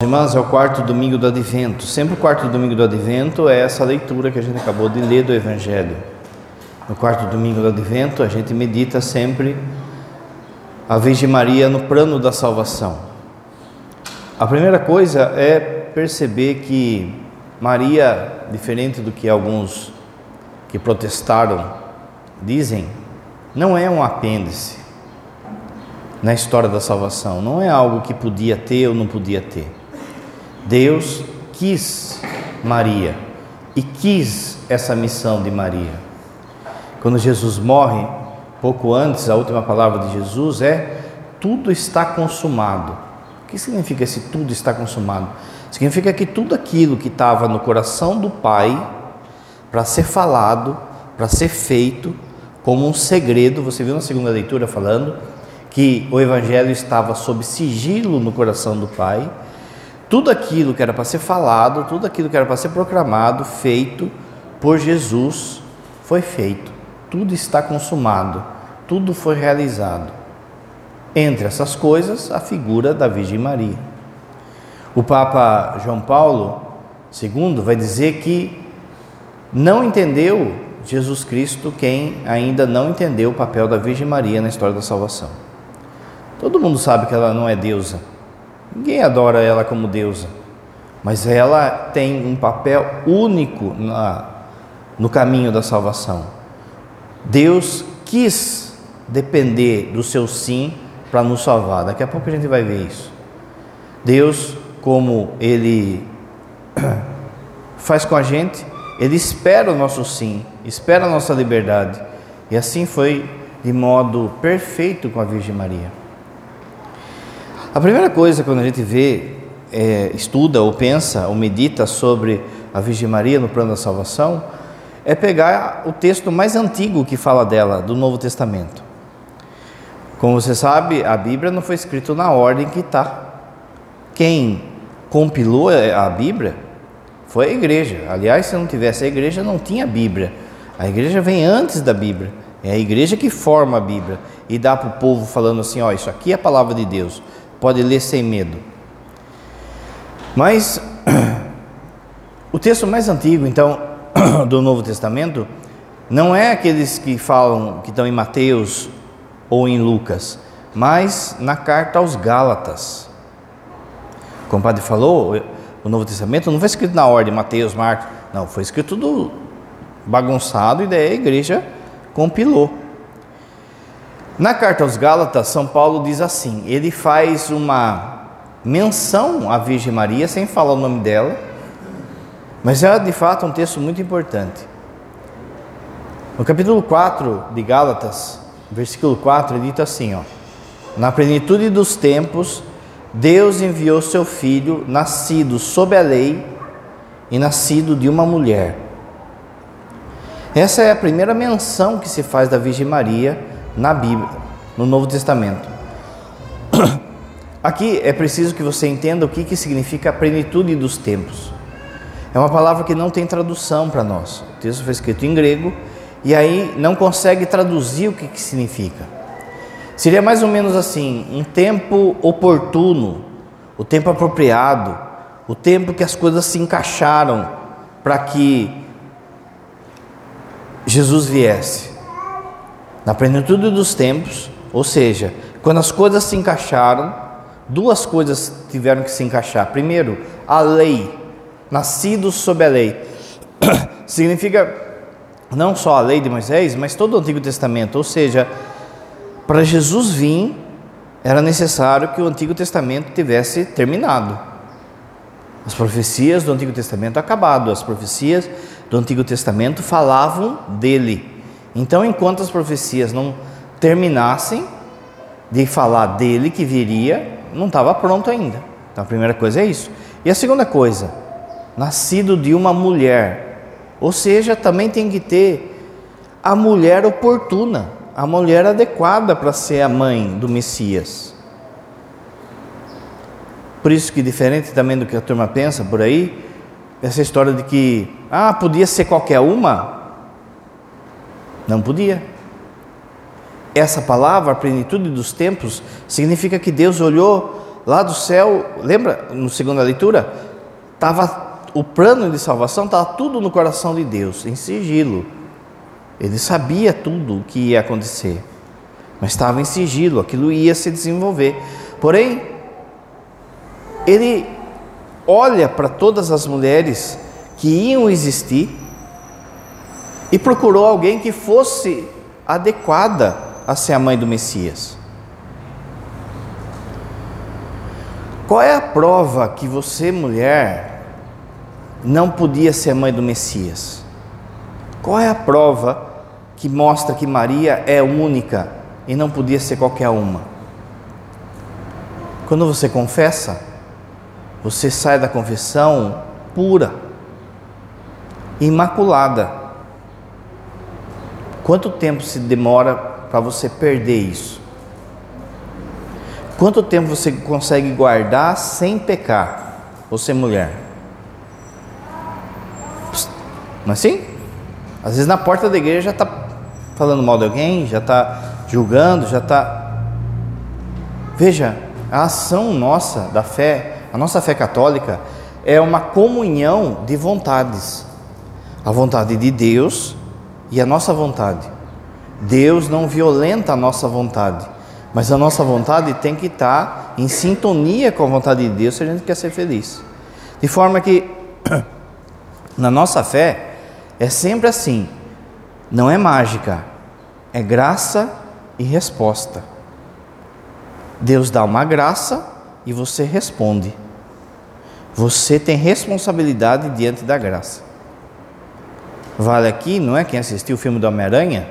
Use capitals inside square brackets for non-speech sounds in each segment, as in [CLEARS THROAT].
Irmãs, é o quarto domingo do Advento. Sempre o quarto domingo do Advento é essa leitura que a gente acabou de ler do Evangelho. No quarto domingo do Advento, a gente medita sempre a Virgem Maria no plano da salvação. A primeira coisa é perceber que Maria, diferente do que alguns que protestaram dizem, não é um apêndice na história da salvação, não é algo que podia ter ou não podia ter. Deus quis Maria e quis essa missão de Maria. Quando Jesus morre, pouco antes, a última palavra de Jesus é: tudo está consumado. O que significa esse tudo está consumado? Significa que tudo aquilo que estava no coração do Pai para ser falado, para ser feito, como um segredo, você viu na segunda leitura falando que o Evangelho estava sob sigilo no coração do Pai tudo aquilo que era para ser falado, tudo aquilo que era para ser proclamado, feito por Jesus, foi feito. Tudo está consumado, tudo foi realizado. Entre essas coisas, a figura da Virgem Maria. O Papa João Paulo II vai dizer que não entendeu Jesus Cristo quem ainda não entendeu o papel da Virgem Maria na história da salvação. Todo mundo sabe que ela não é deusa Ninguém adora ela como deusa, mas ela tem um papel único na, no caminho da salvação. Deus quis depender do seu sim para nos salvar. Daqui a pouco a gente vai ver isso. Deus, como Ele [CLEARS THROAT] faz com a gente, Ele espera o nosso sim, espera a nossa liberdade. E assim foi de modo perfeito com a Virgem Maria. A primeira coisa quando a gente vê, é, estuda ou pensa ou medita sobre a Virgem Maria no plano da salvação, é pegar o texto mais antigo que fala dela, do Novo Testamento. Como você sabe, a Bíblia não foi escrita na ordem que está. Quem compilou a Bíblia foi a igreja. Aliás, se não tivesse a igreja, não tinha Bíblia. A igreja vem antes da Bíblia. É a igreja que forma a Bíblia e dá para o povo falando assim: ó, isso aqui é a palavra de Deus pode ler sem medo. Mas [CLEARS THROAT] o texto mais antigo, então, [CLEARS THROAT] do Novo Testamento, não é aqueles que falam que estão em Mateus ou em Lucas, mas na carta aos Gálatas. Como o padre falou, o Novo Testamento não foi escrito na ordem Mateus, Marcos, não, foi escrito tudo bagunçado e daí a igreja compilou. Na carta aos Gálatas, São Paulo diz assim: ele faz uma menção à Virgem Maria, sem falar o nome dela, mas é de fato um texto muito importante. No capítulo 4 de Gálatas, versículo 4, ele diz assim: ó, Na plenitude dos tempos, Deus enviou seu filho, nascido sob a lei e nascido de uma mulher. Essa é a primeira menção que se faz da Virgem Maria na Bíblia, no Novo Testamento. Aqui é preciso que você entenda o que, que significa a plenitude dos tempos. É uma palavra que não tem tradução para nós. O texto foi escrito em grego e aí não consegue traduzir o que, que significa. Seria mais ou menos assim: um tempo oportuno, o tempo apropriado, o tempo que as coisas se encaixaram para que Jesus viesse na plenitude dos tempos, ou seja, quando as coisas se encaixaram, duas coisas tiveram que se encaixar. Primeiro, a lei, nascidos sob a lei, [COUGHS] significa não só a lei de Moisés, mas todo o Antigo Testamento, ou seja, para Jesus vir, era necessário que o Antigo Testamento tivesse terminado. As profecias do Antigo Testamento acabado, as profecias do Antigo Testamento falavam dele. Então, enquanto as profecias não terminassem de falar dele que viria, não estava pronto ainda. Então, a primeira coisa é isso. E a segunda coisa, nascido de uma mulher, ou seja, também tem que ter a mulher oportuna, a mulher adequada para ser a mãe do Messias. Por isso que diferente também do que a turma pensa por aí, essa história de que ah, podia ser qualquer uma, não podia. Essa palavra, a plenitude dos tempos, significa que Deus olhou lá do céu, lembra no segunda leitura? Tava o plano de salvação estava tudo no coração de Deus, em sigilo. Ele sabia tudo o que ia acontecer, mas estava em sigilo, aquilo ia se desenvolver. Porém, ele olha para todas as mulheres que iam existir e procurou alguém que fosse adequada a ser a mãe do Messias. Qual é a prova que você, mulher, não podia ser mãe do Messias? Qual é a prova que mostra que Maria é única e não podia ser qualquer uma? Quando você confessa, você sai da confissão pura, imaculada. Quanto tempo se demora para você perder isso? Quanto tempo você consegue guardar sem pecar? Você mulher. Não é assim? Às vezes na porta da igreja já está falando mal de alguém, já está julgando, já está. Veja, a ação nossa da fé, a nossa fé católica, é uma comunhão de vontades. A vontade de Deus e a nossa vontade. Deus não violenta a nossa vontade, mas a nossa vontade tem que estar em sintonia com a vontade de Deus se a gente quer ser feliz. De forma que, [COUGHS] na nossa fé, é sempre assim: não é mágica, é graça e resposta. Deus dá uma graça e você responde. Você tem responsabilidade diante da graça. Vale aqui, não é? Quem assistiu o filme do Homem-Aranha,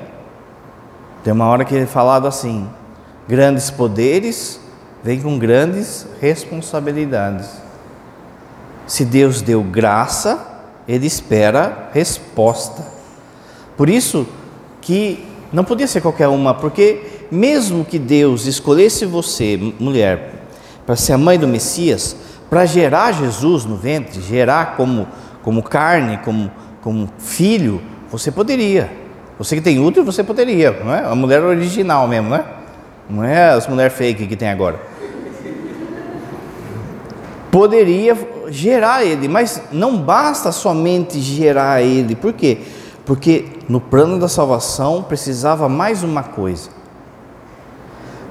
tem uma hora que ele é falado assim: grandes poderes vêm com grandes responsabilidades. Se Deus deu graça, ele espera resposta. Por isso que não podia ser qualquer uma, porque mesmo que Deus escolhesse você, mulher, para ser a mãe do Messias, para gerar Jesus no ventre, gerar como, como carne, como como filho, você poderia. Você que tem útero, você poderia, não é? A mulher original mesmo, não é? Não é as mulheres fake que tem agora. Poderia gerar ele, mas não basta somente gerar ele. Por quê? Porque no plano da salvação precisava mais uma coisa.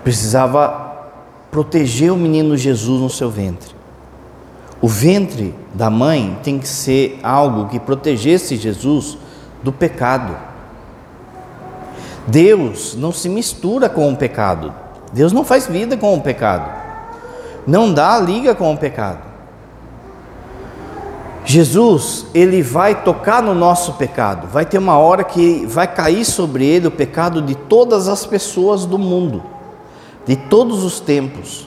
Precisava proteger o menino Jesus no seu ventre. O ventre da mãe tem que ser algo que protegesse Jesus do pecado. Deus não se mistura com o pecado. Deus não faz vida com o pecado. Não dá liga com o pecado. Jesus, ele vai tocar no nosso pecado. Vai ter uma hora que vai cair sobre ele o pecado de todas as pessoas do mundo, de todos os tempos.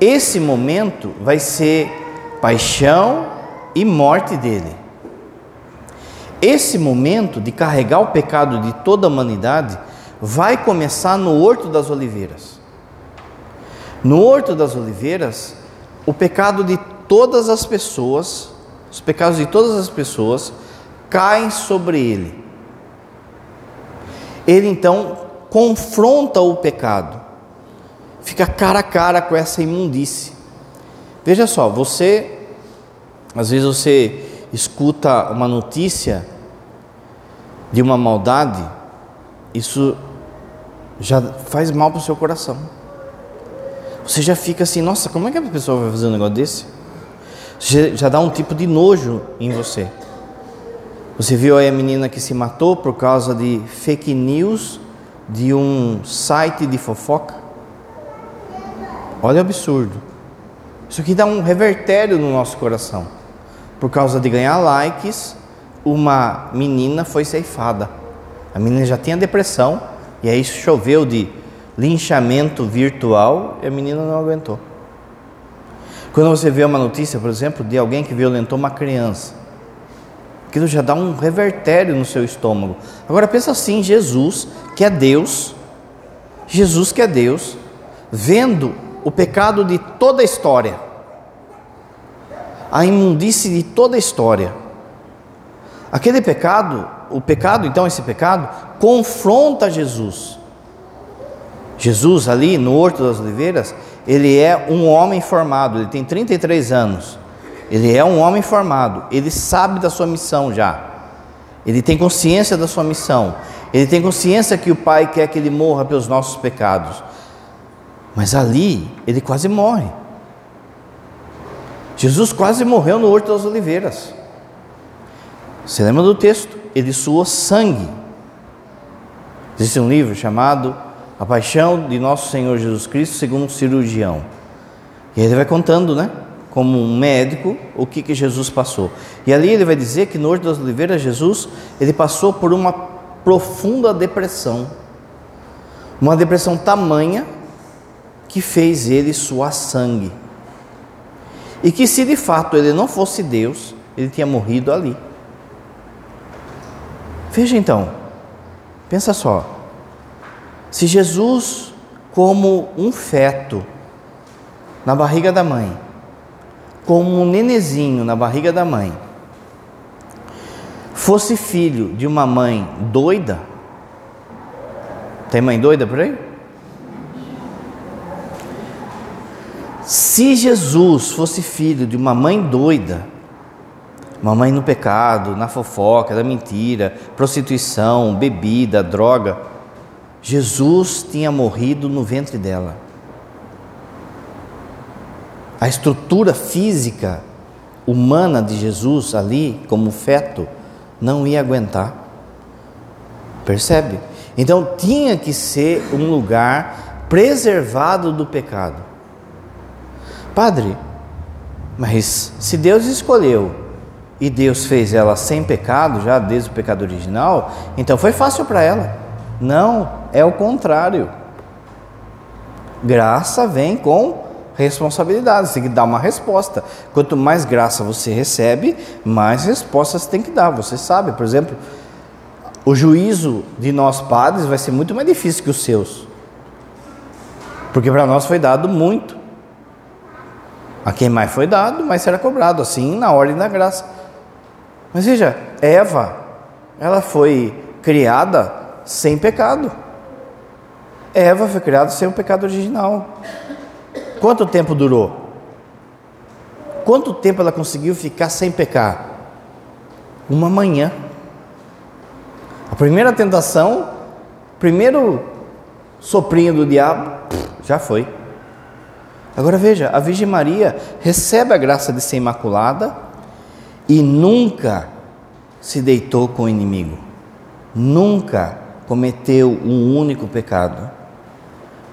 Esse momento vai ser paixão e morte dele. Esse momento de carregar o pecado de toda a humanidade vai começar no Horto das Oliveiras. No Horto das Oliveiras, o pecado de todas as pessoas, os pecados de todas as pessoas caem sobre ele. Ele então confronta o pecado fica cara a cara com essa imundície. Veja só, você, às vezes você escuta uma notícia de uma maldade, isso já faz mal para o seu coração. Você já fica assim, nossa, como é que a pessoa vai fazer um negócio desse? Já, já dá um tipo de nojo em você. Você viu aí a menina que se matou por causa de fake news de um site de fofoca? Olha o absurdo. Isso aqui dá um revertério no nosso coração. Por causa de ganhar likes, uma menina foi ceifada. A menina já tinha depressão e aí choveu de linchamento virtual e a menina não aguentou. Quando você vê uma notícia, por exemplo, de alguém que violentou uma criança, aquilo já dá um revertério no seu estômago. Agora pensa assim, Jesus, que é Deus, Jesus que é Deus, vendo o pecado de toda a história, a imundície de toda a história. Aquele pecado, o pecado, então, esse pecado, confronta Jesus. Jesus, ali no Horto das Oliveiras, ele é um homem formado, ele tem 33 anos. Ele é um homem formado, ele sabe da sua missão já. Ele tem consciência da sua missão. Ele tem consciência que o Pai quer que ele morra pelos nossos pecados. Mas ali, ele quase morre. Jesus quase morreu no Horto das Oliveiras. Você lembra do texto? Ele suou sangue. Existe um livro chamado A Paixão de Nosso Senhor Jesus Cristo segundo um cirurgião. E ele vai contando, né? Como um médico, o que, que Jesus passou. E ali ele vai dizer que no Horto das Oliveiras, Jesus, ele passou por uma profunda depressão. Uma depressão tamanha que fez ele suar sangue. E que se de fato ele não fosse Deus, ele tinha morrido ali. Veja então, pensa só. Se Jesus, como um feto na barriga da mãe, como um nenezinho na barriga da mãe, fosse filho de uma mãe doida, tem mãe doida por aí? Se Jesus fosse filho de uma mãe doida, Mamãe no pecado, na fofoca, na mentira, prostituição, bebida, droga. Jesus tinha morrido no ventre dela. A estrutura física humana de Jesus ali, como feto, não ia aguentar. Percebe? Então tinha que ser um lugar preservado do pecado. Padre, mas se Deus escolheu e Deus fez ela sem pecado, já desde o pecado original, então foi fácil para ela. Não, é o contrário. Graça vem com responsabilidade, você tem que dar uma resposta. Quanto mais graça você recebe, mais respostas você tem que dar. Você sabe, por exemplo, o juízo de nós padres vai ser muito mais difícil que os seus. Porque para nós foi dado muito. A quem mais foi dado, mais será cobrado, assim na ordem da graça. Mas veja, Eva, ela foi criada sem pecado. Eva foi criada sem o pecado original. Quanto tempo durou? Quanto tempo ela conseguiu ficar sem pecar? Uma manhã. A primeira tentação, primeiro soprinho do diabo, já foi. Agora veja, a Virgem Maria recebe a graça de ser imaculada e nunca se deitou com o inimigo, nunca cometeu um único pecado,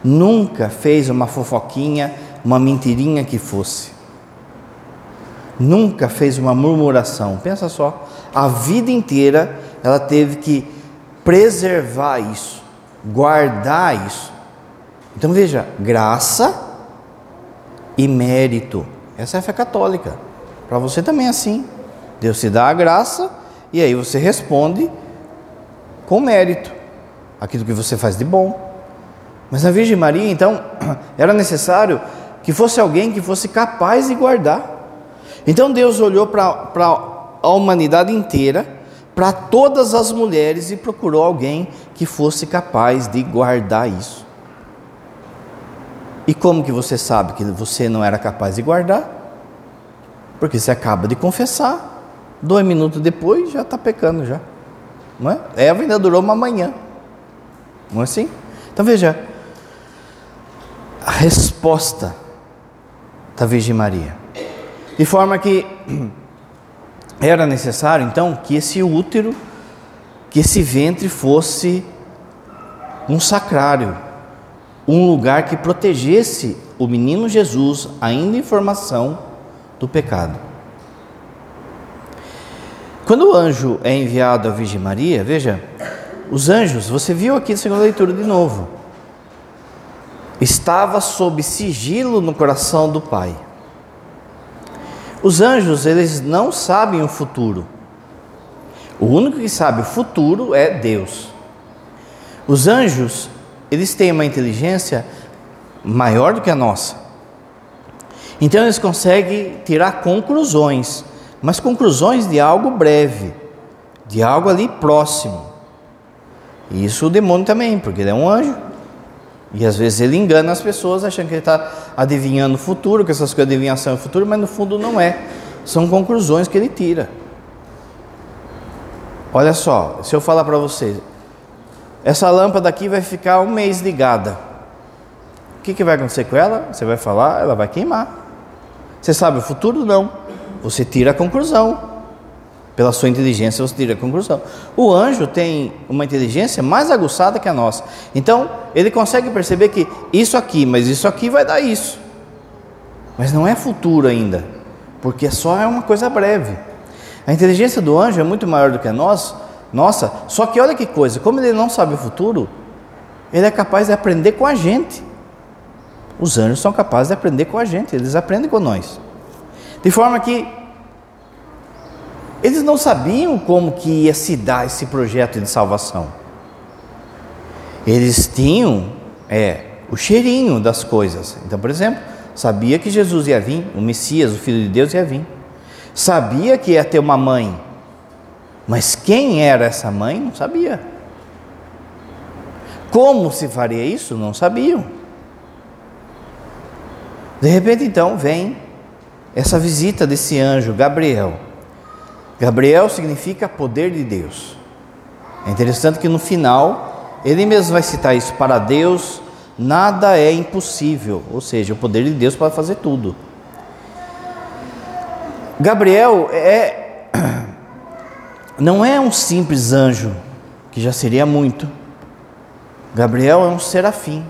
nunca fez uma fofoquinha, uma mentirinha que fosse, nunca fez uma murmuração. Pensa só, a vida inteira ela teve que preservar isso, guardar isso. Então veja, graça e mérito. Essa é a fé católica. Para você também é assim. Deus te dá a graça e aí você responde com mérito aquilo que você faz de bom. Mas a Virgem Maria, então, [CLEARS THROAT] era necessário que fosse alguém que fosse capaz de guardar. Então Deus olhou para a humanidade inteira, para todas as mulheres e procurou alguém que fosse capaz de guardar isso. E como que você sabe que você não era capaz de guardar? Porque você acaba de confessar dois minutos depois já está pecando já. Não é? Eva ainda durou uma manhã. Não é assim? Então veja, a resposta da Virgem Maria. De forma que [CLEARS THROAT] era necessário então que esse útero, que esse ventre fosse um sacrário, um lugar que protegesse o menino Jesus, ainda em formação, do pecado. Quando o anjo é enviado à Virgem Maria, veja, os anjos, você viu aqui na segunda leitura de novo, estava sob sigilo no coração do Pai. Os anjos, eles não sabem o futuro. O único que sabe o futuro é Deus. Os anjos, eles têm uma inteligência maior do que a nossa. Então eles conseguem tirar conclusões mas conclusões de algo breve, de algo ali próximo. E isso o demônio também, porque ele é um anjo. E às vezes ele engana as pessoas achando que ele está adivinhando o futuro, que essas coisas de adivinhação é o futuro, mas no fundo não é. São conclusões que ele tira. Olha só, se eu falar para vocês, essa lâmpada aqui vai ficar um mês ligada. O que, que vai acontecer com ela? Você vai falar, ela vai queimar. Você sabe o futuro? Não. Você tira a conclusão. Pela sua inteligência você tira a conclusão. O anjo tem uma inteligência mais aguçada que a nossa. Então, ele consegue perceber que isso aqui, mas isso aqui vai dar isso. Mas não é futuro ainda, porque só é uma coisa breve. A inteligência do anjo é muito maior do que a nossa, nossa, só que olha que coisa, como ele não sabe o futuro, ele é capaz de aprender com a gente. Os anjos são capazes de aprender com a gente, eles aprendem com nós. De forma que eles não sabiam como que ia se dar esse projeto de salvação. Eles tinham é, o cheirinho das coisas. Então, por exemplo, sabia que Jesus ia vir, o Messias, o Filho de Deus ia vir. Sabia que ia ter uma mãe. Mas quem era essa mãe? Não sabia. Como se faria isso? Não sabiam. De repente, então, vem essa visita desse anjo, Gabriel. Gabriel significa poder de Deus. É interessante que no final, ele mesmo vai citar isso: para Deus nada é impossível, ou seja, o poder de Deus pode fazer tudo. Gabriel é não é um simples anjo, que já seria muito. Gabriel é um serafim.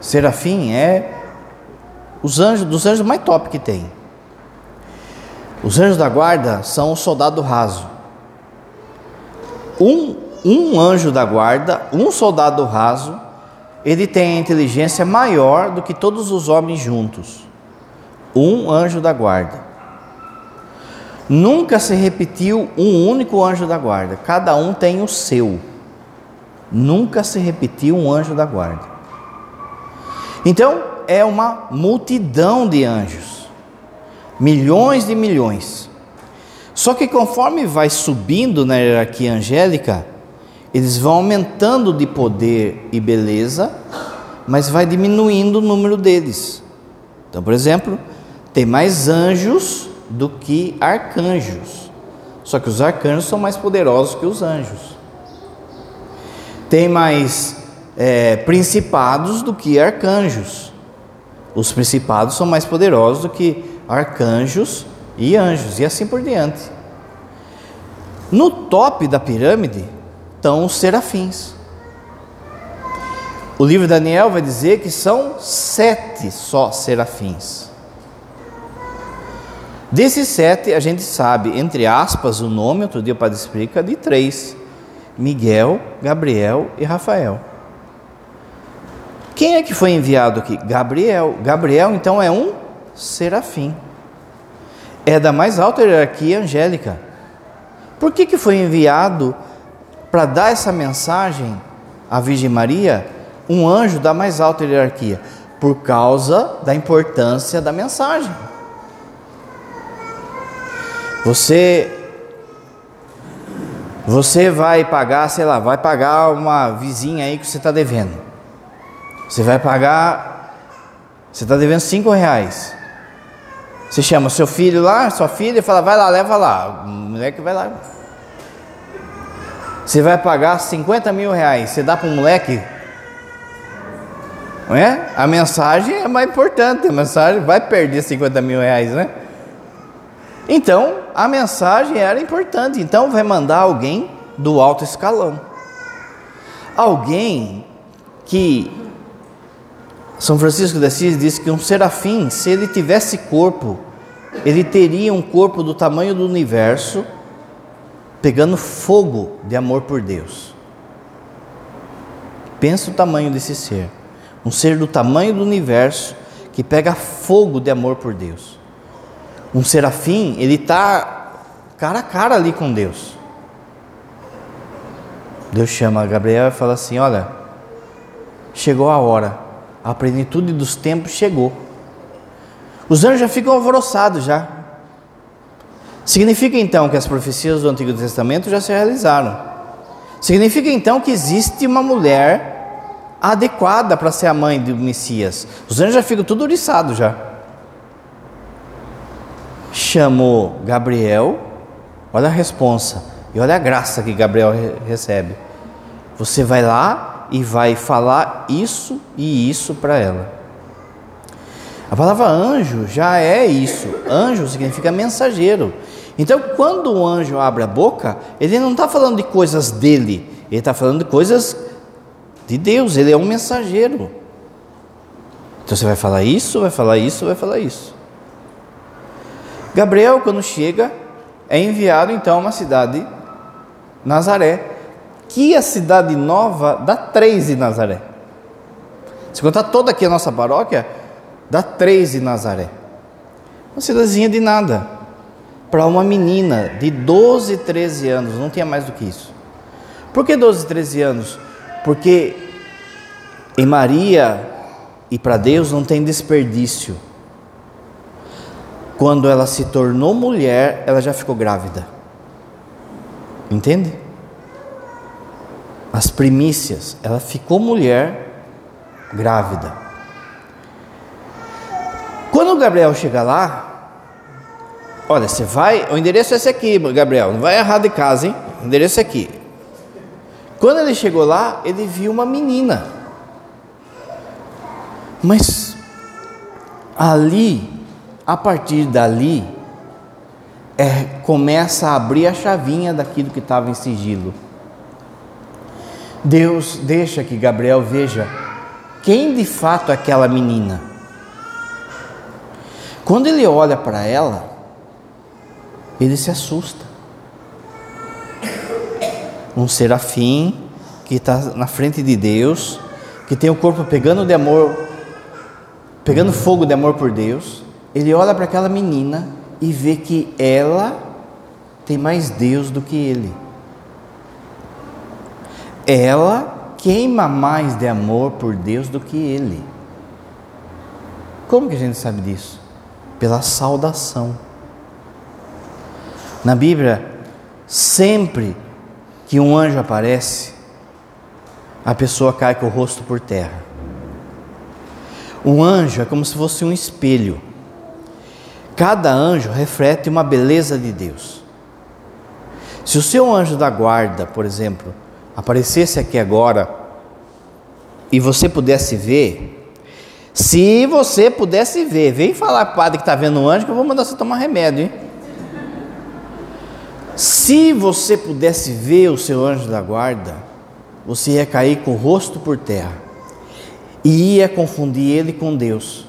Serafim é os anjos dos anjos mais top que tem. Os anjos da guarda são o soldado raso. Um, um anjo da guarda, um soldado raso, ele tem a inteligência maior do que todos os homens juntos. Um anjo da guarda. Nunca se repetiu um único anjo da guarda, cada um tem o seu. Nunca se repetiu um anjo da guarda. Então, é uma multidão de anjos milhões de milhões. Só que conforme vai subindo na hierarquia angélica, eles vão aumentando de poder e beleza, mas vai diminuindo o número deles. Então, por exemplo, tem mais anjos do que arcanjos. Só que os arcanjos são mais poderosos que os anjos. Tem mais é, principados do que arcanjos. Os principados são mais poderosos do que arcanjos e anjos, e assim por diante. No top da pirâmide estão os serafins. O livro de Daniel vai dizer que são sete só serafins. Desses sete, a gente sabe, entre aspas, o nome, outro dia o padre explica, de três: Miguel, Gabriel e Rafael. Quem é que foi enviado aqui? Gabriel. Gabriel, então, é um serafim. É da mais alta hierarquia angélica. Por que, que foi enviado para dar essa mensagem à Virgem Maria um anjo da mais alta hierarquia? Por causa da importância da mensagem. Você você vai pagar, sei lá, vai pagar uma vizinha aí que você está devendo. Você vai pagar, você está devendo cinco reais. Você chama seu filho lá, sua filha, e fala, vai lá, leva lá. O moleque vai lá. Você vai pagar 50 mil reais, você dá para um moleque? Não é? A mensagem é mais importante, a mensagem vai perder 50 mil reais, né? Então, a mensagem era importante, então vai mandar alguém do alto escalão. Alguém que são Francisco de Assis diz que um serafim, se ele tivesse corpo, ele teria um corpo do tamanho do universo, pegando fogo de amor por Deus. Pensa o tamanho desse ser. Um ser do tamanho do universo que pega fogo de amor por Deus. Um serafim, ele está cara a cara ali com Deus. Deus chama Gabriel e fala assim: Olha, chegou a hora a plenitude dos tempos chegou. Os anjos já ficam alvoroçados já. Significa então que as profecias do Antigo Testamento já se realizaram. Significa então que existe uma mulher adequada para ser a mãe do Messias. Os anjos já ficam tudo oriçados já. Chamou Gabriel, olha a responsa e olha a graça que Gabriel recebe. Você vai lá e vai falar isso e isso para ela. A palavra anjo já é isso. Anjo significa mensageiro. Então, quando o anjo abre a boca, ele não está falando de coisas dele, ele está falando de coisas de Deus. Ele é um mensageiro. Então, você vai falar isso, vai falar isso, vai falar isso. Gabriel, quando chega, é enviado então a uma cidade, Nazaré, que a cidade nova dá três de Nazaré. Se contar toda aqui a nossa paróquia, dá três de Nazaré. Uma cidadezinha de nada. Para uma menina de 12, 13 anos, não tinha mais do que isso. Por que 12, 13 anos? Porque em Maria e para Deus não tem desperdício. Quando ela se tornou mulher, ela já ficou grávida. Entende? as primícias, ela ficou mulher grávida. Quando o Gabriel chega lá, olha, você vai, o endereço é esse aqui, Gabriel, não vai errar de casa, hein? O endereço é aqui. Quando ele chegou lá, ele viu uma menina. Mas ali, a partir dali, é, começa a abrir a chavinha daquilo que estava em sigilo. Deus deixa que Gabriel veja quem de fato é aquela menina. Quando ele olha para ela, ele se assusta. Um serafim que está na frente de Deus, que tem o corpo pegando de amor, pegando fogo de amor por Deus. Ele olha para aquela menina e vê que ela tem mais Deus do que ele ela queima mais de amor por Deus do que ele. Como que a gente sabe disso? Pela saudação. Na Bíblia, sempre que um anjo aparece, a pessoa cai com o rosto por terra. Um anjo é como se fosse um espelho. Cada anjo reflete uma beleza de Deus. Se o seu anjo da guarda, por exemplo, aparecesse aqui agora e você pudesse ver, se você pudesse ver, vem falar padre que está vendo um anjo que eu vou mandar você tomar remédio, hein? Se você pudesse ver o seu anjo da guarda, você ia cair com o rosto por terra e ia confundir ele com Deus.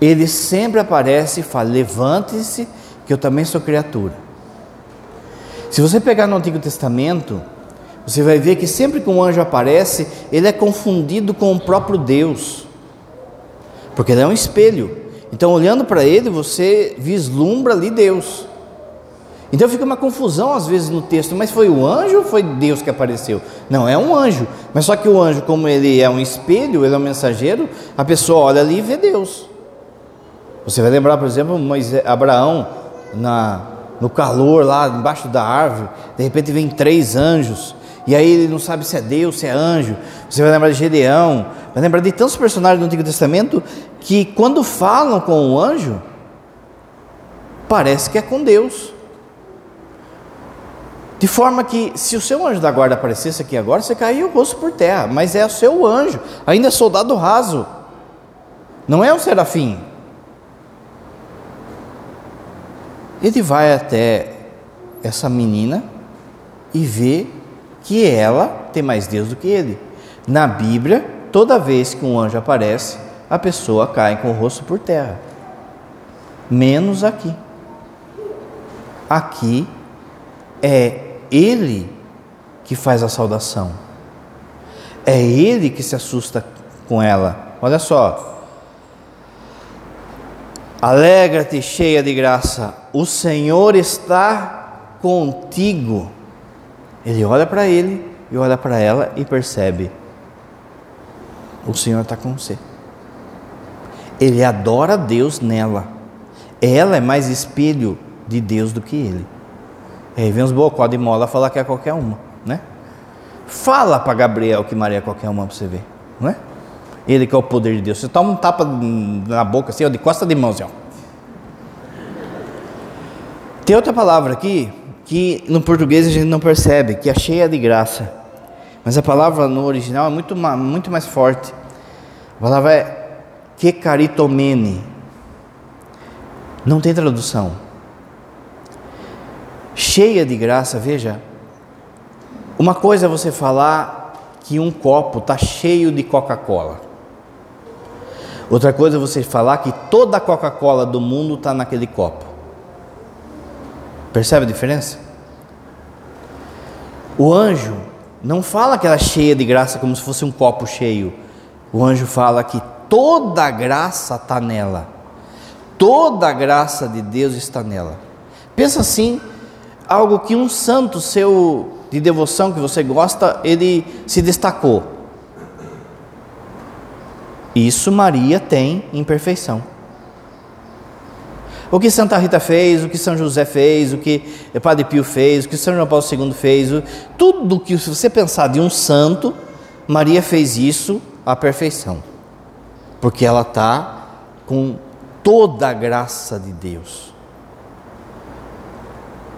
Ele sempre aparece e fala: Levante-se, que eu também sou criatura. Se você pegar no Antigo Testamento, você vai ver que sempre que um anjo aparece, ele é confundido com o próprio Deus, porque ele é um espelho. Então, olhando para ele, você vislumbra ali Deus. Então fica uma confusão às vezes no texto, mas foi o anjo ou foi Deus que apareceu? Não, é um anjo. Mas só que o anjo, como ele é um espelho, ele é um mensageiro, a pessoa olha ali e vê Deus. Você vai lembrar, por exemplo, Moisés, Abraão na no calor lá embaixo da árvore, de repente vem três anjos, e aí ele não sabe se é Deus, se é anjo. Você vai lembrar de Gedeão, vai lembrar de tantos personagens do Antigo Testamento que quando falam com o anjo, parece que é com Deus. De forma que, se o seu anjo da guarda aparecesse aqui agora, você cairia o rosto por terra, mas é o seu anjo, ainda é soldado raso, não é um serafim. Ele vai até essa menina e vê que ela tem mais Deus do que ele. Na Bíblia, toda vez que um anjo aparece, a pessoa cai com o rosto por terra. Menos aqui. Aqui é ele que faz a saudação. É ele que se assusta com ela. Olha só, Alegra-te, cheia de graça, o Senhor está contigo. Ele olha para ele e olha para ela e percebe: o Senhor está com você. Ele adora Deus nela. Ela é mais espelho de Deus do que ele. Aí vem os bocó de mola falar que é qualquer uma, né? Fala para Gabriel que Maria é qualquer uma para você ver, não é? Ele que é o poder de Deus. Você toma um tapa na boca assim, ó, de costa de mão, assim. Tem outra palavra aqui que no português a gente não percebe, que é cheia de graça. Mas a palavra no original é muito, muito mais forte. A palavra é kekaritomene. Não tem tradução. Cheia de graça, veja. Uma coisa é você falar que um copo está cheio de Coca-Cola. Outra coisa é você falar que toda a Coca-Cola do mundo está naquele copo. Percebe a diferença? O anjo não fala que ela é cheia de graça como se fosse um copo cheio. O anjo fala que toda a graça está nela. Toda a graça de Deus está nela. Pensa assim, algo que um santo seu de devoção que você gosta, ele se destacou. Isso Maria tem em perfeição. O que Santa Rita fez, o que São José fez, o que Padre Pio fez, o que São João Paulo II fez, tudo que se você pensar de um santo, Maria fez isso à perfeição, porque ela está com toda a graça de Deus.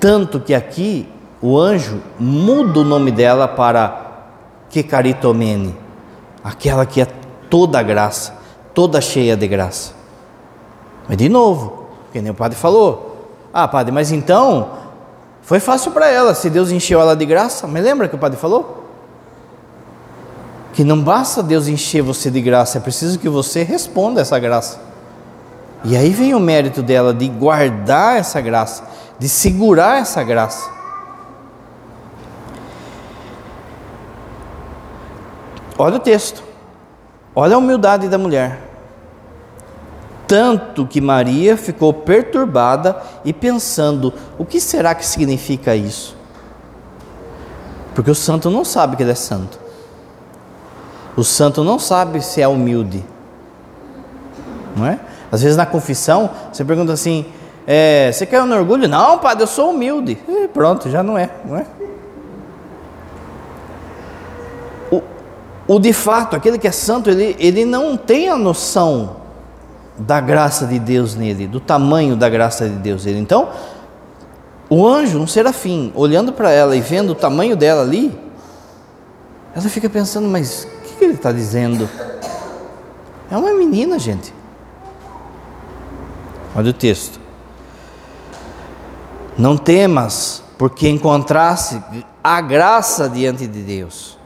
Tanto que aqui o anjo muda o nome dela para Kekaritomene, aquela que é toda a graça, toda cheia de graça. Mas de novo, que nem o padre falou. Ah, padre, mas então foi fácil para ela, se Deus encheu ela de graça. Mas lembra que o padre falou? Que não basta Deus encher você de graça, é preciso que você responda essa graça. E aí vem o mérito dela de guardar essa graça, de segurar essa graça. Olha o texto, olha a humildade da mulher tanto que Maria ficou perturbada e pensando: o que será que significa isso? Porque o santo não sabe que ele é santo. O santo não sabe se é humilde. Não é? Às vezes na confissão, você pergunta assim: é, você quer no orgulho? Não, padre, eu sou humilde. E pronto, já não é, não é? O de fato, aquele que é santo, ele, ele não tem a noção da graça de Deus nele, do tamanho da graça de Deus nele. Então, o anjo, um serafim, olhando para ela e vendo o tamanho dela ali, ela fica pensando: mas o que, que ele está dizendo? É uma menina, gente. Olha o texto. Não temas, porque encontraste a graça diante de Deus.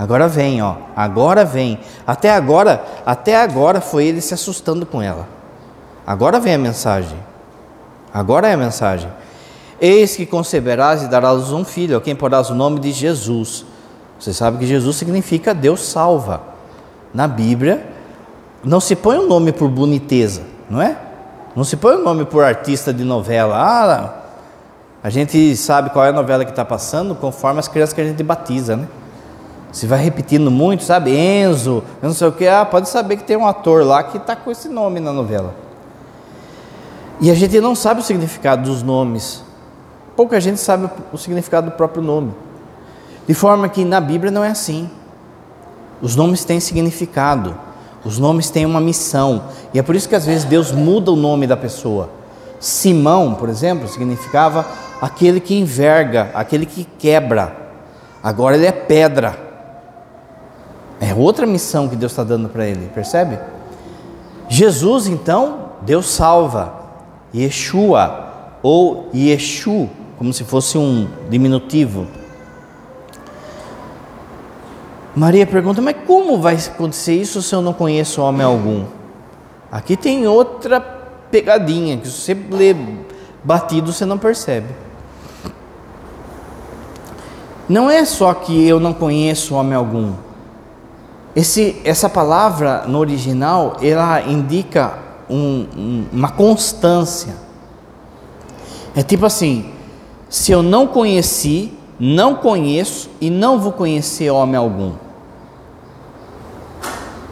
Agora vem, ó. Agora vem. Até agora, até agora foi ele se assustando com ela. Agora vem a mensagem. Agora é a mensagem. Eis que conceberás e darás um filho, a quem porás o nome de Jesus. Você sabe que Jesus significa Deus salva. Na Bíblia, não se põe o um nome por boniteza, não é? Não se põe o um nome por artista de novela. Ah, a gente sabe qual é a novela que está passando conforme as crianças que a gente batiza, né? Se vai repetindo muito, sabe? Enzo, eu não sei o que, ah, pode saber que tem um ator lá que está com esse nome na novela. E a gente não sabe o significado dos nomes. Pouca gente sabe o significado do próprio nome. De forma que na Bíblia não é assim. Os nomes têm significado, os nomes têm uma missão. E é por isso que às vezes Deus muda o nome da pessoa. Simão, por exemplo, significava aquele que enverga, aquele que quebra. Agora ele é pedra. É outra missão que Deus está dando para ele, percebe? Jesus, então, Deus salva. Yeshua, ou Yeshu, como se fosse um diminutivo. Maria pergunta: Mas como vai acontecer isso se eu não conheço homem algum? Aqui tem outra pegadinha que se você lê batido você não percebe. Não é só que eu não conheço homem algum. Esse, essa palavra no original ela indica um, um, uma constância. É tipo assim: se eu não conheci, não conheço e não vou conhecer homem algum.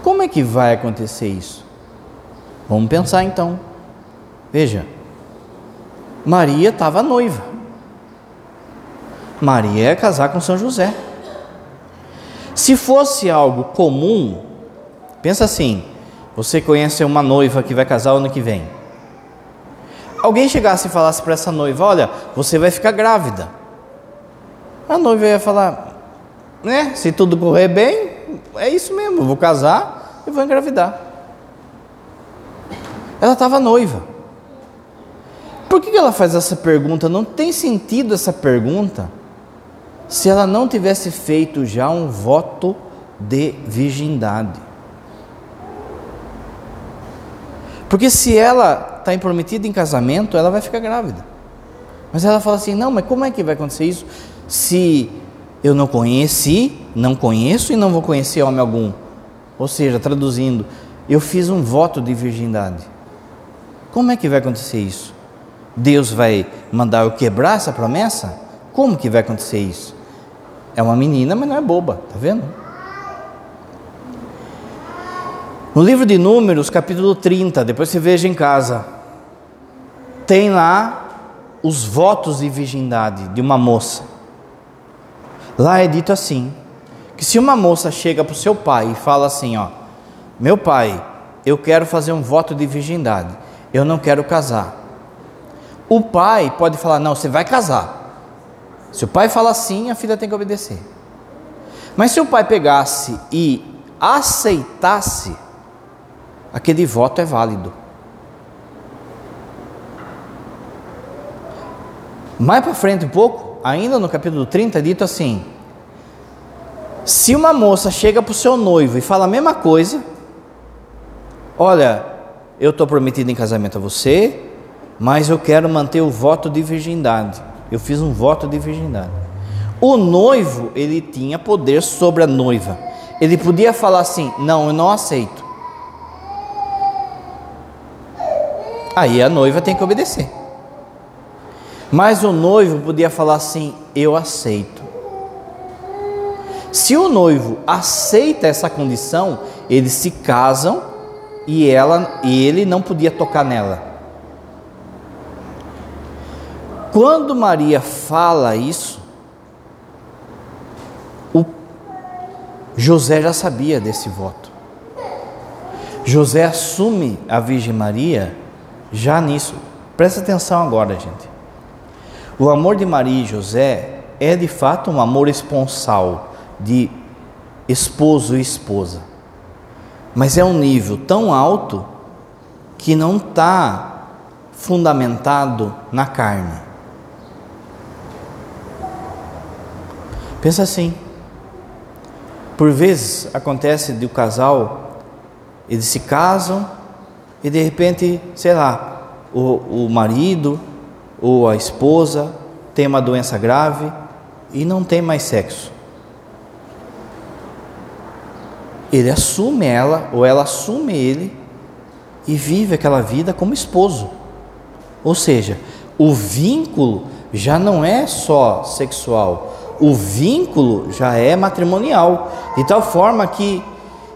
Como é que vai acontecer isso? Vamos pensar então. Veja, Maria estava noiva. Maria ia casar com São José. Se fosse algo comum, pensa assim: você conhece uma noiva que vai casar ano que vem. Alguém chegasse e falasse para essa noiva: Olha, você vai ficar grávida. A noiva ia falar: Né, se tudo correr bem, é isso mesmo, vou casar e vou engravidar. Ela estava noiva. Por que ela faz essa pergunta? Não tem sentido essa pergunta se ela não tivesse feito já um voto de virgindade. Porque se ela está prometida em casamento, ela vai ficar grávida. Mas ela fala assim: não, mas como é que vai acontecer isso se eu não conheci, não conheço e não vou conhecer homem algum? Ou seja, traduzindo, eu fiz um voto de virgindade. Como é que vai acontecer isso? Deus vai mandar eu quebrar essa promessa? Como que vai acontecer isso? É uma menina, mas não é boba, tá vendo? No livro de Números, capítulo 30, depois você veja em casa, tem lá os votos de virgindade de uma moça. Lá é dito assim: que se uma moça chega para o seu pai e fala assim, ó, meu pai, eu quero fazer um voto de virgindade, eu não quero casar. O pai pode falar, não, você vai casar. Se o pai fala assim, a filha tem que obedecer. Mas se o pai pegasse e aceitasse, aquele voto é válido. Mais para frente um pouco, ainda no capítulo 30, é dito assim: se uma moça chega para o seu noivo e fala a mesma coisa, olha, eu estou prometido em casamento a você, mas eu quero manter o voto de virgindade. Eu fiz um voto de virgindade. O noivo, ele tinha poder sobre a noiva. Ele podia falar assim: Não, eu não aceito. Aí a noiva tem que obedecer. Mas o noivo podia falar assim: Eu aceito. Se o noivo aceita essa condição, eles se casam e ela e ele não podia tocar nela. Quando Maria fala isso, o José já sabia desse voto. José assume a Virgem Maria já nisso. Presta atenção agora, gente. O amor de Maria e José é de fato um amor esponsal de esposo e esposa. Mas é um nível tão alto que não está fundamentado na carne. Pensa assim. Por vezes acontece de o um casal, eles se casam e de repente, sei lá, o, o marido ou a esposa tem uma doença grave e não tem mais sexo. Ele assume ela ou ela assume ele e vive aquela vida como esposo. Ou seja, o vínculo já não é só sexual, o vínculo já é matrimonial, de tal forma que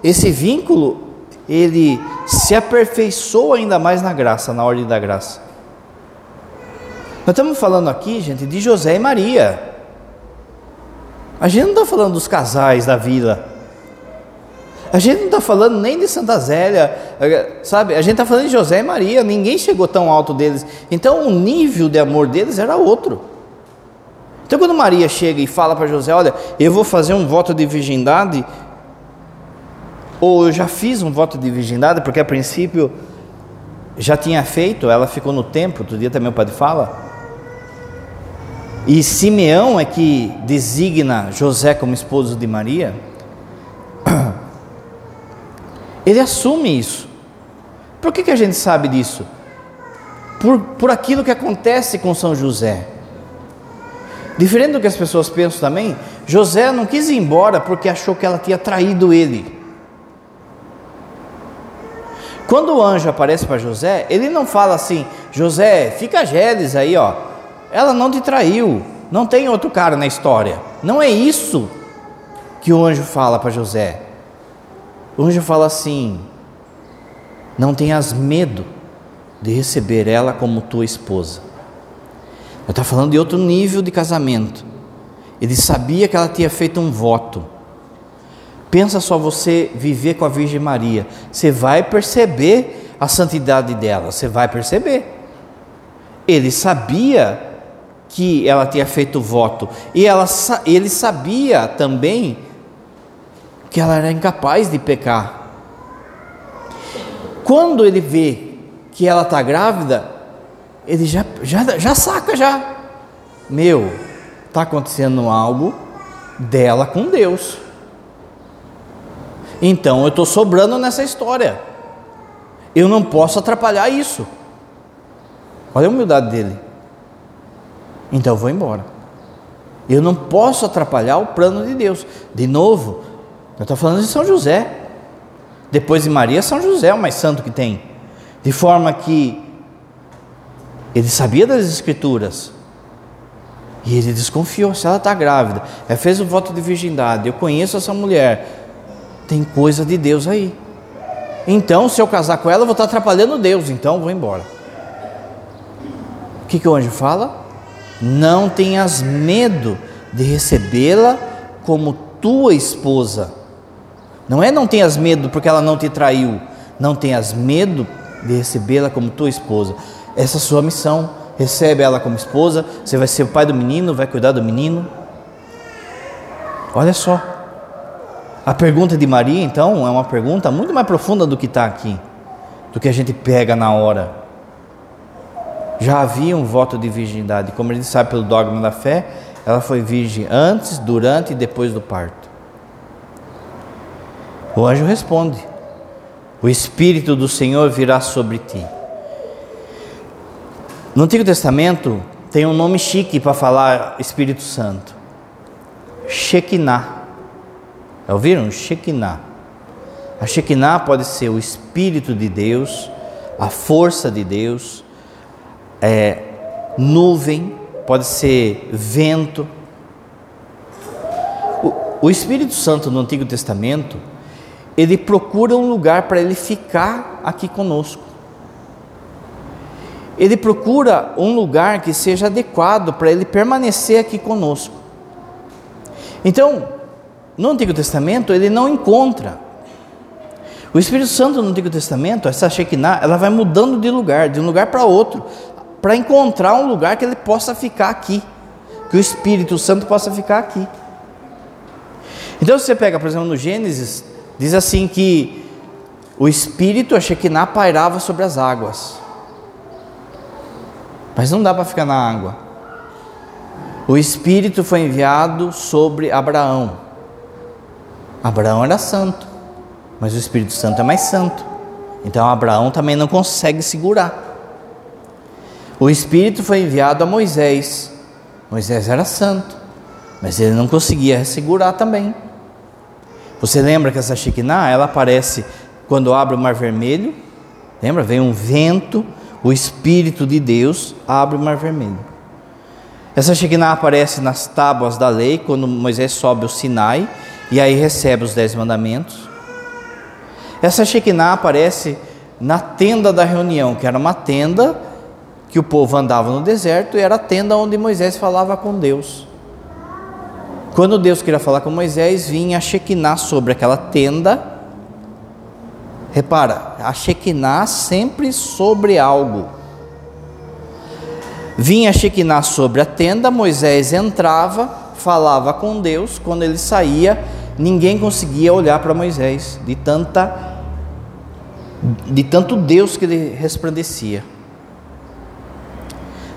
esse vínculo ele se aperfeiçoa ainda mais na graça, na ordem da graça. Nós estamos falando aqui, gente, de José e Maria. A gente não está falando dos casais da vila. A gente não está falando nem de Santa Zélia, sabe? A gente está falando de José e Maria. Ninguém chegou tão alto deles. Então o nível de amor deles era outro. Então, quando Maria chega e fala para José: Olha, eu vou fazer um voto de virgindade, ou eu já fiz um voto de virgindade, porque a princípio já tinha feito, ela ficou no templo, outro dia também o padre fala. E Simeão é que designa José como esposo de Maria. [CLEARS THROAT] Ele assume isso. Por que, que a gente sabe disso? Por, por aquilo que acontece com São José. Diferente do que as pessoas pensam também, José não quis ir embora porque achou que ela tinha traído ele. Quando o anjo aparece para José, ele não fala assim: José, fica Gélis aí, ó. Ela não te traiu, não tem outro cara na história. Não é isso que o anjo fala para José. O anjo fala assim: Não tenhas medo de receber ela como tua esposa está falando de outro nível de casamento. Ele sabia que ela tinha feito um voto. Pensa só você viver com a Virgem Maria, você vai perceber a santidade dela, você vai perceber. Ele sabia que ela tinha feito voto e ela, ele sabia também que ela era incapaz de pecar. Quando ele vê que ela está grávida, ele já, já, já saca já. Meu, está acontecendo algo dela com Deus. Então eu estou sobrando nessa história. Eu não posso atrapalhar isso. Olha a humildade dele. Então eu vou embora. Eu não posso atrapalhar o plano de Deus. De novo, eu estou falando de São José. Depois de Maria, São José é o mais santo que tem. De forma que ele sabia das Escrituras. E ele desconfiou, se ela está grávida, ela fez o voto de virgindade, eu conheço essa mulher, tem coisa de Deus aí. Então, se eu casar com ela, eu vou estar atrapalhando Deus, então vou embora. O que, que o anjo fala? Não tenhas medo de recebê-la como tua esposa. Não é não tenhas medo porque ela não te traiu. Não tenhas medo de recebê-la como tua esposa. Essa a sua missão. Recebe ela como esposa. Você vai ser o pai do menino, vai cuidar do menino. Olha só. A pergunta de Maria, então, é uma pergunta muito mais profunda do que está aqui, do que a gente pega na hora. Já havia um voto de virgindade, como ele sabe pelo dogma da fé, ela foi virgem antes, durante e depois do parto. O anjo responde: O Espírito do Senhor virá sobre ti. No Antigo Testamento tem um nome chique para falar Espírito Santo: Shekinah. Já ouviram? Shekinah. A Shekinah pode ser o Espírito de Deus, a força de Deus, é, nuvem, pode ser vento. O, o Espírito Santo no Antigo Testamento, ele procura um lugar para ele ficar aqui conosco. Ele procura um lugar que seja adequado para ele permanecer aqui conosco. Então, no Antigo Testamento, ele não encontra. O Espírito Santo no Antigo Testamento, essa Shekinah, ela vai mudando de lugar, de um lugar para outro, para encontrar um lugar que ele possa ficar aqui, que o Espírito Santo possa ficar aqui. Então, se você pega, por exemplo, no Gênesis, diz assim que o Espírito, a Shekinah, pairava sobre as águas. Mas não dá para ficar na água. O Espírito foi enviado sobre Abraão. Abraão era santo, mas o Espírito Santo é mais santo. Então Abraão também não consegue segurar. O Espírito foi enviado a Moisés. Moisés era santo, mas ele não conseguia segurar também. Você lembra que essa Shekinah, ela aparece quando abre o Mar Vermelho? Lembra? Vem um vento, o Espírito de Deus abre o Mar Vermelho. Essa Shekinah aparece nas tábuas da lei, quando Moisés sobe o Sinai e aí recebe os dez mandamentos. Essa Shekinah aparece na tenda da reunião, que era uma tenda que o povo andava no deserto e era a tenda onde Moisés falava com Deus. Quando Deus queria falar com Moisés, vinha a Shekinah sobre aquela tenda. Repara, a Shekinah sempre sobre algo. Vinha a Shekinah sobre a tenda, Moisés entrava, falava com Deus, quando ele saía, ninguém conseguia olhar para Moisés, de tanta de tanto Deus que ele resplandecia.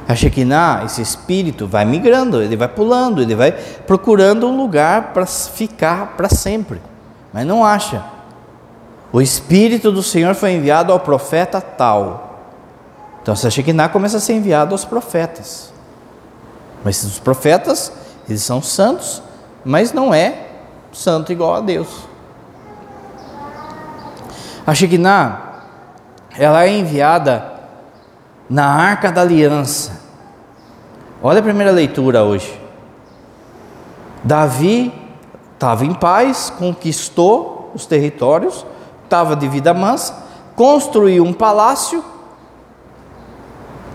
A Shekinah, esse espírito, vai migrando, ele vai pulando, ele vai procurando um lugar para ficar para sempre, mas não acha. O Espírito do Senhor foi enviado ao profeta tal. Então, essa Shekinah começa a ser enviado aos profetas. Mas os profetas, eles são santos, mas não é santo igual a Deus. A Shekinah, ela é enviada na Arca da Aliança. Olha a primeira leitura hoje. Davi estava em paz, conquistou os territórios, estava de vida mansa, construiu um palácio,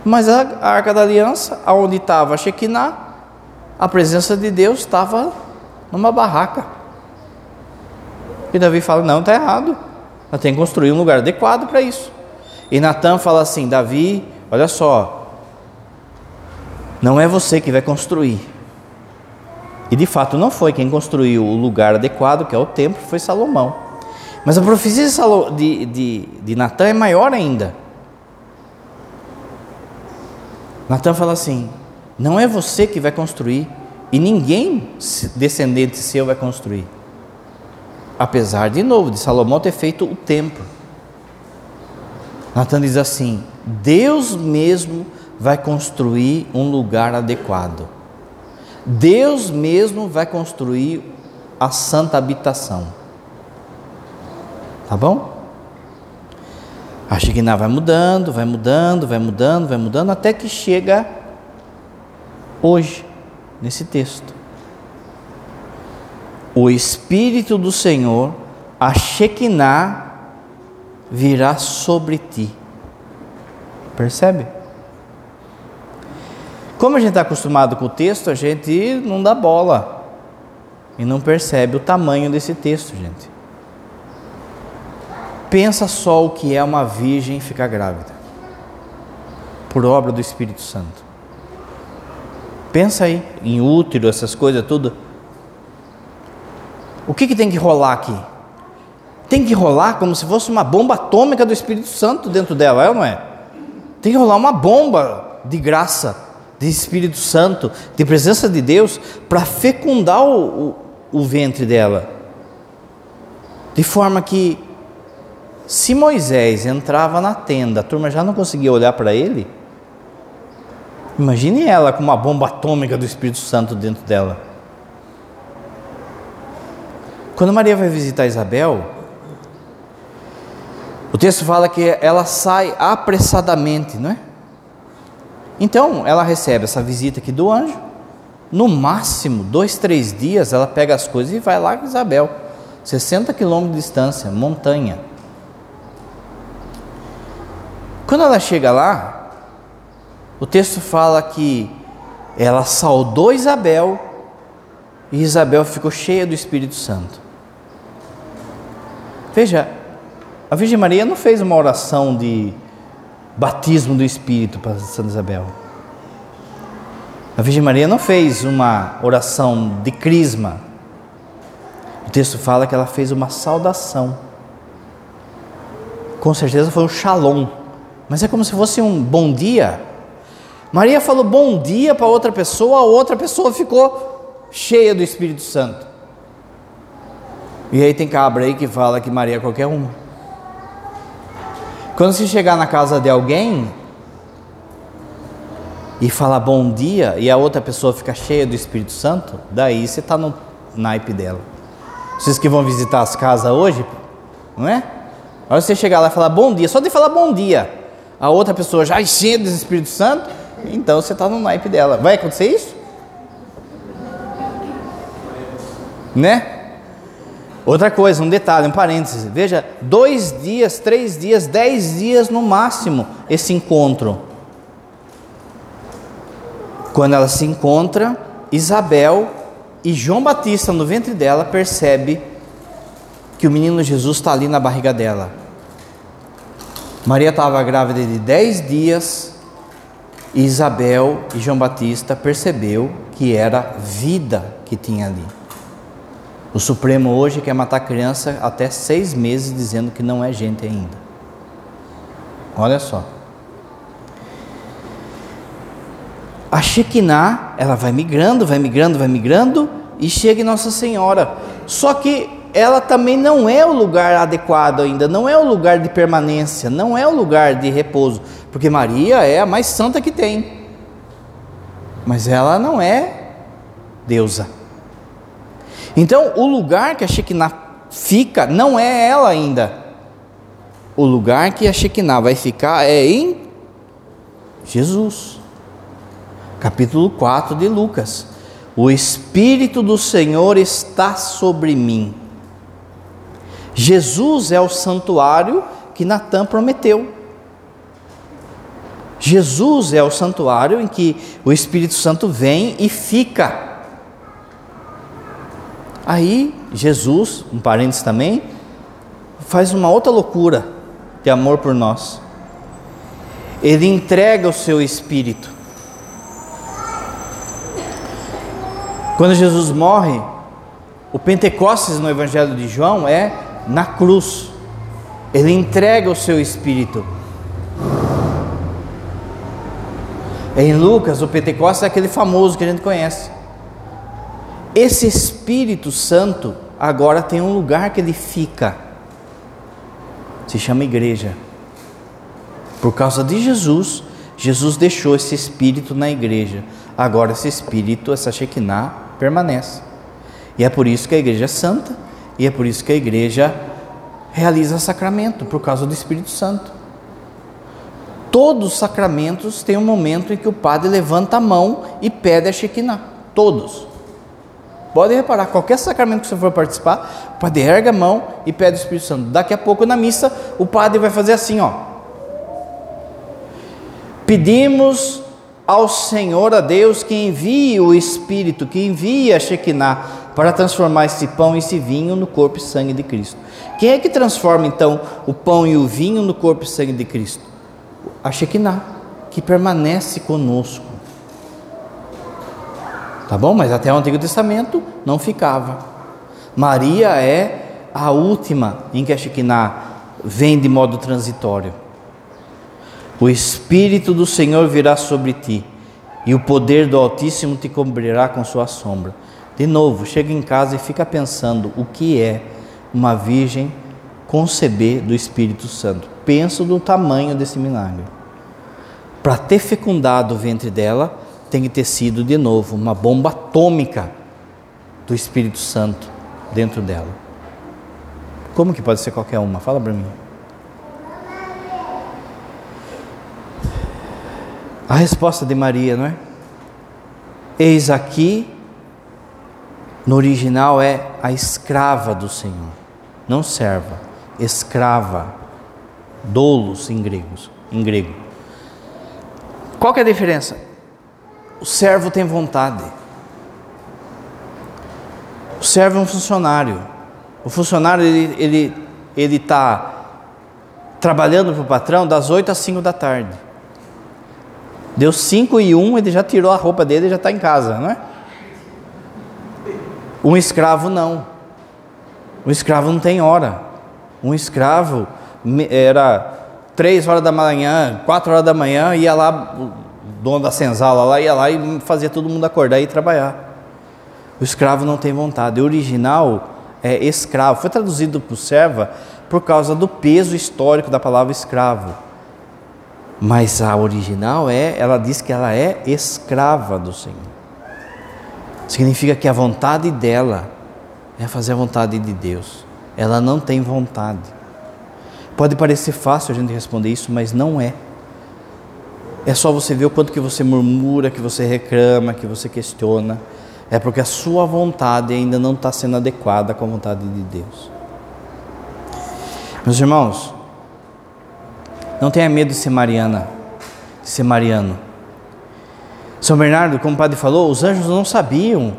mas a Arca da Aliança, onde estava a Shekinah, a presença de Deus estava numa barraca. E Davi fala: não, está errado. Ela tem que construir um lugar adequado para isso. E Natan fala assim: Davi, olha só, não é você que vai construir. E de fato não foi quem construiu o lugar adequado, que é o templo, foi Salomão. Mas a profecia de, de, de, Natan é maior ainda. Natan fala assim: não é você que vai construir, e ninguém descendente seu vai construir. Apesar, de novo, de Salomão ter feito o templo. Natan diz assim: Deus mesmo vai construir um lugar adequado. Deus mesmo vai construir a santa habitação. Tá bom? A Shekinah vai mudando, vai mudando, vai mudando, vai mudando, até que chega hoje, nesse texto. O Espírito do Senhor, a Shekinah, virá sobre ti. Percebe? Como a gente está acostumado com o texto, a gente não dá bola e não percebe o tamanho desse texto, gente. Pensa só o que é uma virgem ficar grávida, por obra do Espírito Santo. Pensa aí, em útero, essas coisas, tudo. O que, que tem que rolar aqui? tem que rolar como se fosse uma bomba atômica do Espírito Santo dentro dela, é ou não é? Tem que rolar uma bomba de graça, de Espírito Santo, de presença de Deus, para fecundar o, o, o ventre dela. De forma que, se Moisés entrava na tenda, a turma já não conseguia olhar para ele. Imagine ela com uma bomba atômica do Espírito Santo dentro dela. Quando Maria vai visitar Isabel, o texto fala que ela sai apressadamente, não é? Então, ela recebe essa visita aqui do anjo. No máximo, dois, três dias, ela pega as coisas e vai lá com Isabel. 60 quilômetros de distância, montanha. Quando ela chega lá, o texto fala que ela saudou Isabel e Isabel ficou cheia do Espírito Santo. Veja, a Virgem Maria não fez uma oração de batismo do Espírito para Santa Isabel. A Virgem Maria não fez uma oração de crisma. O texto fala que ela fez uma saudação. Com certeza foi um shalom, mas é como se fosse um bom dia. Maria falou bom dia para outra pessoa, a outra pessoa ficou cheia do Espírito Santo. E aí tem cabra aí que fala que Maria é qualquer uma. Quando você chegar na casa de alguém e falar bom dia e a outra pessoa fica cheia do Espírito Santo, daí você está no naipe dela. Vocês que vão visitar as casas hoje, não é? Agora você chegar lá e falar bom dia, só de falar bom dia, a outra pessoa já cheia do Espírito Santo, então você está no naipe dela. Vai acontecer isso? Né? Outra coisa, um detalhe, um parêntese. Veja, dois dias, três dias, dez dias no máximo esse encontro. Quando ela se encontra, Isabel e João Batista no ventre dela percebe que o menino Jesus está ali na barriga dela. Maria estava grávida de dez dias e Isabel e João Batista percebeu que era vida que tinha ali. O Supremo hoje quer matar criança até seis meses dizendo que não é gente ainda. Olha só. A Shekinah, ela vai migrando, vai migrando, vai migrando e chega em Nossa Senhora. Só que ela também não é o lugar adequado ainda, não é o lugar de permanência, não é o lugar de repouso, porque Maria é a mais santa que tem. Mas ela não é deusa. Então, o lugar que a Shekinah fica não é ela ainda. O lugar que a Shekinah vai ficar é em Jesus. Capítulo 4 de Lucas. O Espírito do Senhor está sobre mim. Jesus é o santuário que Natan prometeu. Jesus é o santuário em que o Espírito Santo vem e fica. Aí Jesus, um parênteses também, faz uma outra loucura de amor por nós. Ele entrega o seu espírito. Quando Jesus morre, o Pentecostes no Evangelho de João é na cruz. Ele entrega o seu espírito. Em Lucas, o Pentecostes é aquele famoso que a gente conhece. Esse Espírito Santo agora tem um lugar que ele fica. Se chama igreja. Por causa de Jesus, Jesus deixou esse espírito na igreja. Agora esse espírito, essa Shekinah, permanece. E é por isso que a igreja é santa, e é por isso que a igreja realiza sacramento, por causa do Espírito Santo. Todos os sacramentos têm um momento em que o padre levanta a mão e pede a Shekinah. Todos. Pode reparar, qualquer sacramento que você for participar, o padre erga a mão e pede o Espírito Santo. Daqui a pouco na missa, o padre vai fazer assim, ó. Pedimos ao Senhor, a Deus, que envie o Espírito, que envie a Shekinah para transformar esse pão e esse vinho no corpo e sangue de Cristo. Quem é que transforma então o pão e o vinho no corpo e sangue de Cristo? A Shekinah, que permanece conosco. Tá bom? Mas até o Antigo Testamento não ficava. Maria é a última em que a Shekinah vem de modo transitório. O Espírito do Senhor virá sobre ti, e o poder do Altíssimo te cobrirá com sua sombra. De novo, chega em casa e fica pensando o que é uma virgem conceber do Espírito Santo. Penso no tamanho desse milagre. Para ter fecundado o ventre dela, tem que ter sido de novo uma bomba atômica do Espírito Santo dentro dela. Como que pode ser qualquer uma? Fala para mim. A resposta de Maria, não é? Eis aqui, no original é a escrava do Senhor, não serva, escrava, doulos em gregos, em grego. Qual que é a diferença? O servo tem vontade. O servo é um funcionário. O funcionário ele ele ele está trabalhando para o patrão das 8 às 5 da tarde. Deu cinco e um, ele já tirou a roupa dele e já está em casa, não é? Um escravo não. Um escravo não tem hora. Um escravo era três horas da manhã, quatro horas da manhã, ia lá, o dono da senzala lá, ia lá e fazia todo mundo acordar e trabalhar. O escravo não tem vontade. O original é escravo. Foi traduzido para serva por causa do peso histórico da palavra escravo. Mas a original é, ela diz que ela é escrava do Senhor. Significa que a vontade dela é fazer a vontade de Deus. Ela não tem vontade. Pode parecer fácil a gente responder isso, mas não é. É só você ver o quanto que você murmura, que você reclama, que você questiona. É porque a sua vontade ainda não está sendo adequada com a vontade de Deus. Meus irmãos, não tenha medo de ser Mariana, de ser Mariano. São Bernardo, como o padre falou, os anjos não sabiam,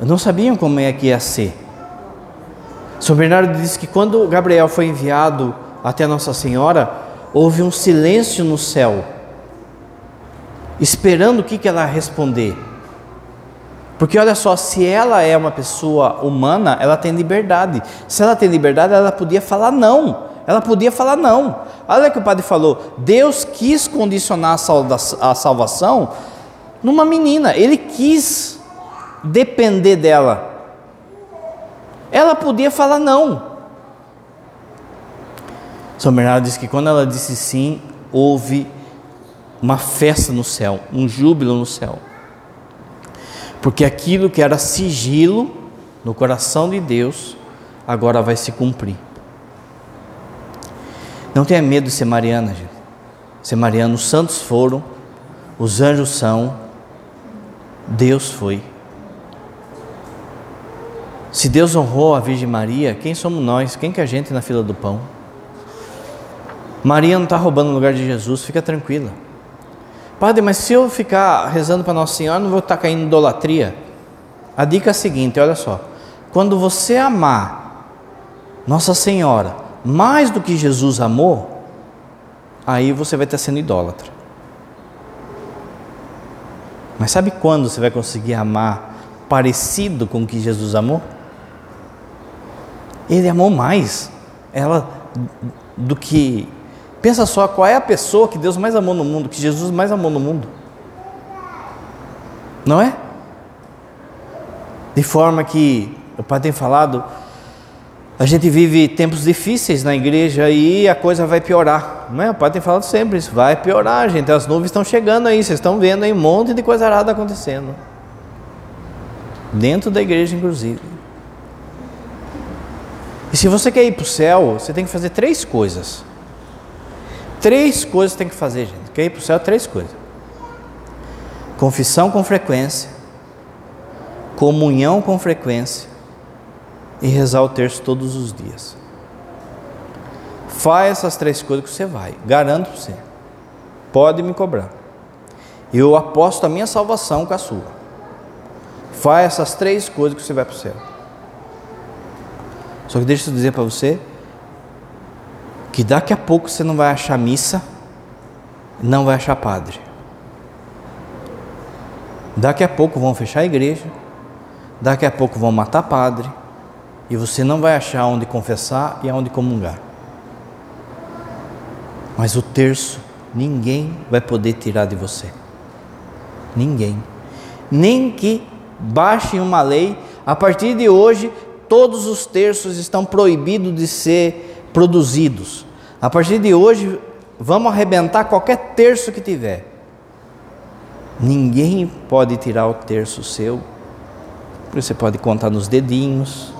não sabiam como é que ia ser. São Bernardo disse que quando Gabriel foi enviado até Nossa Senhora, houve um silêncio no céu, esperando o que, que ela responder. Porque olha só, se ela é uma pessoa humana, ela tem liberdade. Se ela tem liberdade, ela podia falar não. Ela podia falar não. Olha o que o padre falou. Deus quis condicionar a salvação numa menina. Ele quis depender dela. Ela podia falar não. São Bernardo diz que quando ela disse sim, houve uma festa no céu, um júbilo no céu. Porque aquilo que era sigilo no coração de Deus, agora vai se cumprir. Não tenha medo de ser Mariana, gente. Ser Mariana, os santos foram, os anjos são, Deus foi. Se Deus honrou a Virgem Maria, quem somos nós? Quem que é a gente na fila do pão? Maria não está roubando o lugar de Jesus, fica tranquila. Padre, mas se eu ficar rezando para Nossa Senhora, não vou estar tá caindo em idolatria? A dica é a seguinte: olha só. Quando você amar Nossa Senhora mais do que Jesus amou, aí você vai estar sendo idólatra. Mas sabe quando você vai conseguir amar parecido com o que Jesus amou? Ele amou mais ela do que. Pensa só, qual é a pessoa que Deus mais amou no mundo, que Jesus mais amou no mundo? Não é? De forma que o pai tem falado, a gente vive tempos difíceis na igreja e a coisa vai piorar. Não é? O pai tem falado sempre isso, vai piorar, gente. As nuvens estão chegando aí, vocês estão vendo aí um monte de coisa errada acontecendo. Dentro da igreja, inclusive. E se você quer ir para o céu, você tem que fazer três coisas. Três coisas tem que fazer, gente. Quer ir para o céu? Três coisas: confissão com frequência, comunhão com frequência e rezar o terço todos os dias. Faz essas três coisas que você vai, garanto para você. Pode me cobrar. Eu aposto a minha salvação com a sua. Faz essas três coisas que você vai para o céu. Só que deixa eu dizer para você que daqui a pouco você não vai achar missa, não vai achar padre. Daqui a pouco vão fechar a igreja, daqui a pouco vão matar padre, e você não vai achar onde confessar e aonde comungar. Mas o terço, ninguém vai poder tirar de você. Ninguém. Nem que baixem uma lei, a partir de hoje todos os terços estão proibidos de ser produzidos. A partir de hoje, vamos arrebentar qualquer terço que tiver. Ninguém pode tirar o terço seu. Você pode contar nos dedinhos,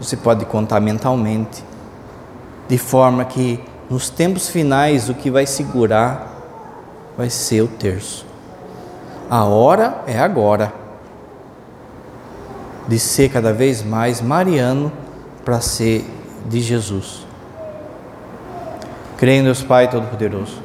você pode contar mentalmente, de forma que nos tempos finais o que vai segurar vai ser o terço. A hora é agora de ser cada vez mais mariano para ser de Jesus. Creio em Deus Pai Todo-Poderoso,